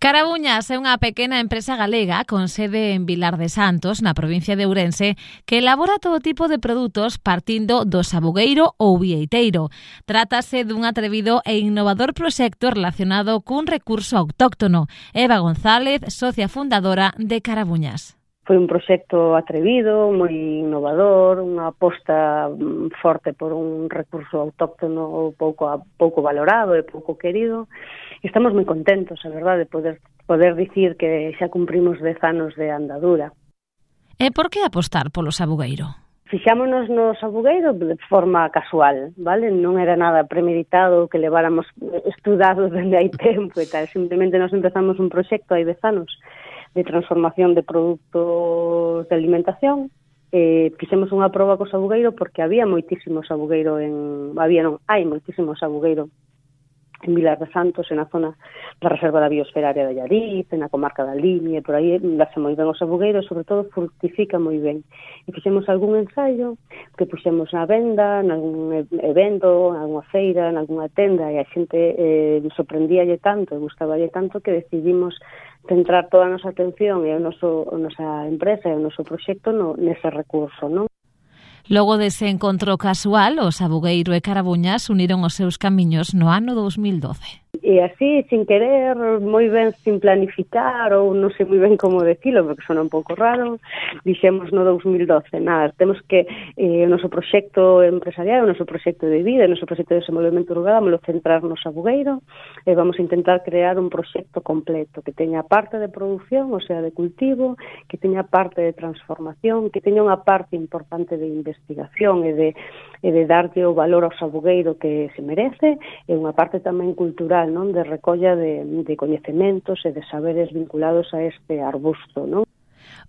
Carabuñas é unha pequena empresa galega con sede en Vilar de Santos, na provincia de Ourense, que elabora todo tipo de produtos partindo do sabugueiro ou vieiteiro. Trátase dun atrevido e innovador proxecto relacionado cun recurso autóctono. Eva González, socia fundadora de Carabuñas. Foi un proxecto atrevido, moi innovador, unha aposta mm, forte por un recurso autóctono pouco, pouco valorado e pouco querido Estamos moi contentos, a verdade, de poder poder dicir que xa cumprimos 10 anos de andadura. E por que apostar polo sabugueiro? Fixámonos no sabugueiro de forma casual, vale? Non era nada premeditado que leváramos estudado dende hai tempo e tal. Simplemente nos empezamos un proxecto hai 10 anos de transformación de produtos de alimentación eh, fixemos unha proba co sabugueiro porque había moitísimo sabugueiro en... Había, non, hai moitísimo sabugueiro en Vilar de Santos, en a zona da Reserva da Biosfera Área de Allariz, na comarca da Limia, por aí, eh, dase moi ben os abugueiros, sobre todo fructifica moi ben. E fixemos algún ensaio que puxemos na venda, en algún evento, en alguna feira, en alguna tenda, e a xente eh, sorprendíalle tanto, e gustaballe tanto que decidimos centrar toda a nosa atención e a, noso, a nosa empresa e o noso proxecto no, nese recurso, non? Logo dese encontro casual, os Abugueiro e Carabuñas uniron os seus camiños no ano 2012. E así, sin querer, moi ben sin planificar, ou non sei moi ben como decilo, porque sona un pouco raro, dixemos no 2012, nada, temos que eh, o noso proxecto empresarial, o noso proxecto de vida, o noso proxecto de desenvolvemento rural, vamos centrarnos a Bugueiro, e eh, vamos a intentar crear un proxecto completo, que teña parte de produción, o sea, de cultivo, que teña parte de transformación, que teña unha parte importante de investigación e de, e de darlle o valor ao sabugueiro que se merece, e unha parte tamén cultural natural, non, de recolla de, de coñecementos e de saberes vinculados a este arbusto, non?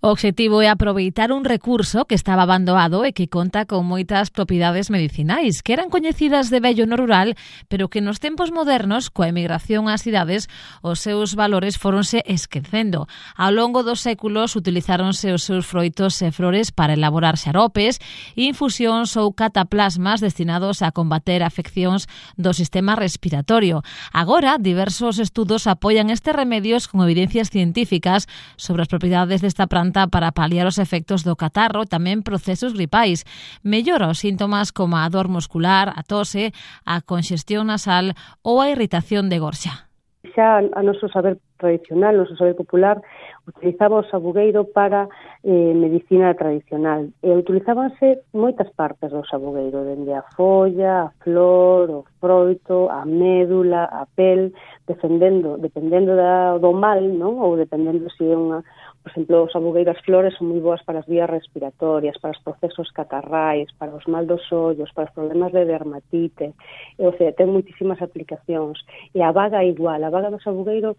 O obxectivo é aproveitar un recurso que estaba abandonado e que conta con moitas propiedades medicinais que eran coñecidas de vello no rural, pero que nos tempos modernos, coa emigración ás cidades, os seus valores foronse esquecendo. Ao longo dos séculos utilizáronse os seus froitos e flores para elaborar xaropes, infusións ou cataplasmas destinados a combater afeccións do sistema respiratorio. Agora, diversos estudos apoian estes remedios con evidencias científicas sobre as propiedades desta planta planta para paliar os efectos do catarro e tamén procesos gripais. Mellora os síntomas como a dor muscular, a tose, a conxestión nasal ou a irritación de gorxa. Xa a noso saber tradicional, noso saber popular, utilizaba o sabugueiro para eh, medicina tradicional. E utilizábanse moitas partes do sabugueiro, dende a folla, a flor, o froito, a médula, a pel, defendendo, dependendo da, do mal, non? ou dependendo se é unha, por exemplo, os abugueiras flores son moi boas para as vías respiratorias, para os procesos catarrais, para os mal dos ollos, para os problemas de dermatite, e, o sea, ten moitísimas aplicacións. E a vaga igual, a vaga do sabugueiro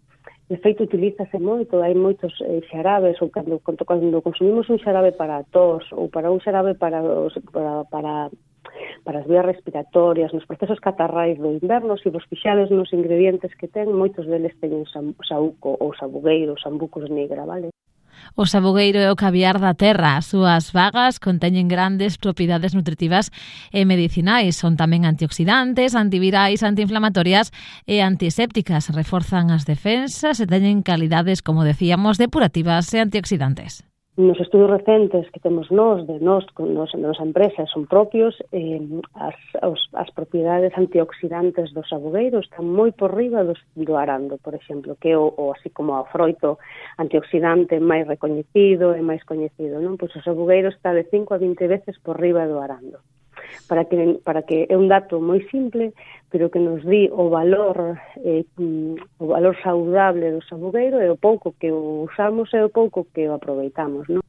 de feito utilízase moito, hai moitos eh, xarabes ou cando, cando, cando consumimos un xarabe para a tos ou para un xarabe para os, para, para para as vías respiratorias, nos procesos catarrais do inverno, se vos fixades nos ingredientes que ten, moitos deles teñen sauco ou sabugueiro, sambucos negra, vale? O sabugueiro é o caviar da terra. As súas vagas conteñen grandes propiedades nutritivas e medicinais. Son tamén antioxidantes, antivirais, antiinflamatorias e antisépticas. Reforzan as defensas e teñen calidades, como decíamos, depurativas e antioxidantes nos estudos recentes que temos nós, de nós, con nos, de nosa empresa, son propios, eh, as, os, as propiedades antioxidantes dos abogueiros están moi por riba dos, do arando, por exemplo, que o, o así como o froito antioxidante máis recoñecido e máis coñecido. Non? Pois os abogueiros está de 5 a 20 veces por riba do arando para que, para que é un dato moi simple, pero que nos di o valor eh, mm, o valor saudable do sabugueiro e o pouco que o usamos e o pouco que o aproveitamos, non?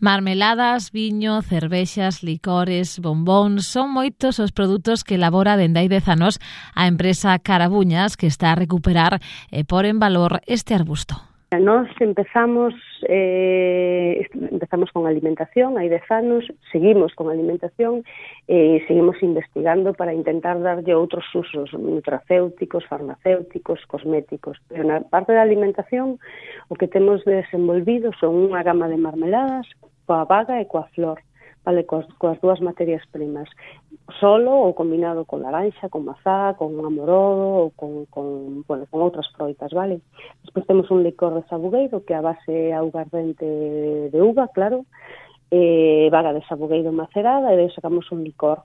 Marmeladas, viño, cervexas, licores, bombóns... Son moitos os produtos que elabora dende hai dez anos a empresa Carabuñas que está a recuperar e por en valor este arbusto. Nós empezamos eh, empezamos con alimentación hai dez anos, seguimos con alimentación e eh, seguimos investigando para intentar darlle outros usos nutracéuticos, farmacéuticos, cosméticos. Pero na parte da alimentación o que temos desenvolvido son unha gama de marmeladas coa vaga e coa flor vale, coas, coas dúas materias primas solo ou combinado con laranxa, con mazá, con amorodo ou con, con, bueno, con outras froitas, vale? Despois temos un licor de sabugueiro que a base é auga de uva, claro, e vaga de sabugueiro macerada e de sacamos un licor.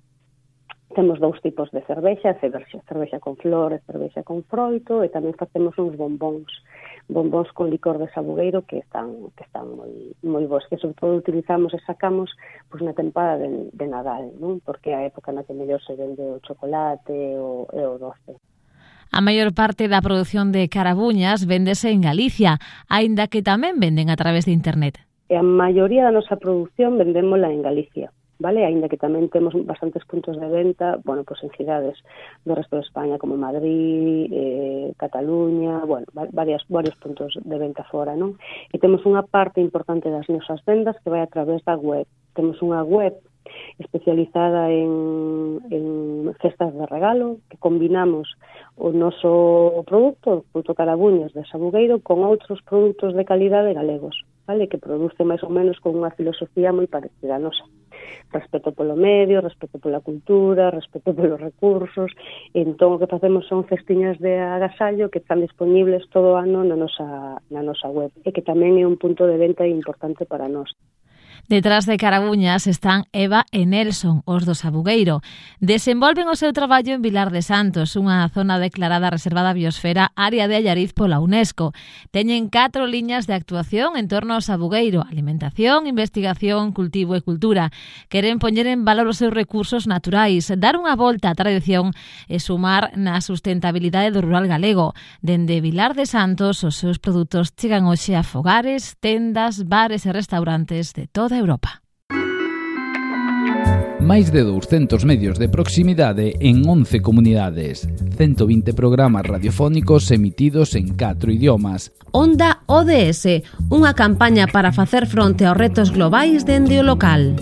Temos dous tipos de cervexa, cervexa, cervexa con flores, cervexa con froito e tamén facemos uns bombóns bombóns con licor de sabugueiro que están que están moi moi bons, que sobre todo utilizamos e sacamos pois na tempada de, de Nadal, non? Porque é a época na que mellor se vende o chocolate o, e o doce. A maior parte da produción de carabuñas véndese en Galicia, aínda que tamén venden a través de internet. E a maioría da nosa produción vendémola en Galicia vale? Ainda que tamén temos bastantes puntos de venta, bueno, pois pues en cidades do resto de España como Madrid, eh, Cataluña, bueno, varias, varios puntos de venta fora, non? E temos unha parte importante das nosas vendas que vai a través da web. Temos unha web especializada en, en cestas de regalo, que combinamos o noso produto, o produto Carabuñas de Sabugueiro, con outros produtos de calidade galegos, vale que produce máis ou menos con unha filosofía moi parecida a nosa. Uh respeto polo medio, respeto pola cultura, respeto polos recursos, entón o que facemos son festiñas de agasallo que están disponibles todo o ano na nosa, na nosa web e que tamén é un punto de venta importante para nós. Detrás de Carabuñas están Eva e Nelson, os dos Sabugueiro. Desenvolven o seu traballo en Vilar de Santos, unha zona declarada reservada biosfera área de Allariz pola UNESCO. Teñen catro liñas de actuación en torno ao Sabugueiro, alimentación, investigación, cultivo e cultura. Queren poñer en valor os seus recursos naturais, dar unha volta á tradición e sumar na sustentabilidade do rural galego. Dende Vilar de Santos, os seus produtos chegan hoxe a fogares, tendas, bares e restaurantes de todo toda Europa. Máis de 200 medios de proximidade en 11 comunidades, 120 programas radiofónicos emitidos en 4 idiomas. Onda ODS, unha campaña para facer fronte aos retos globais dende o local.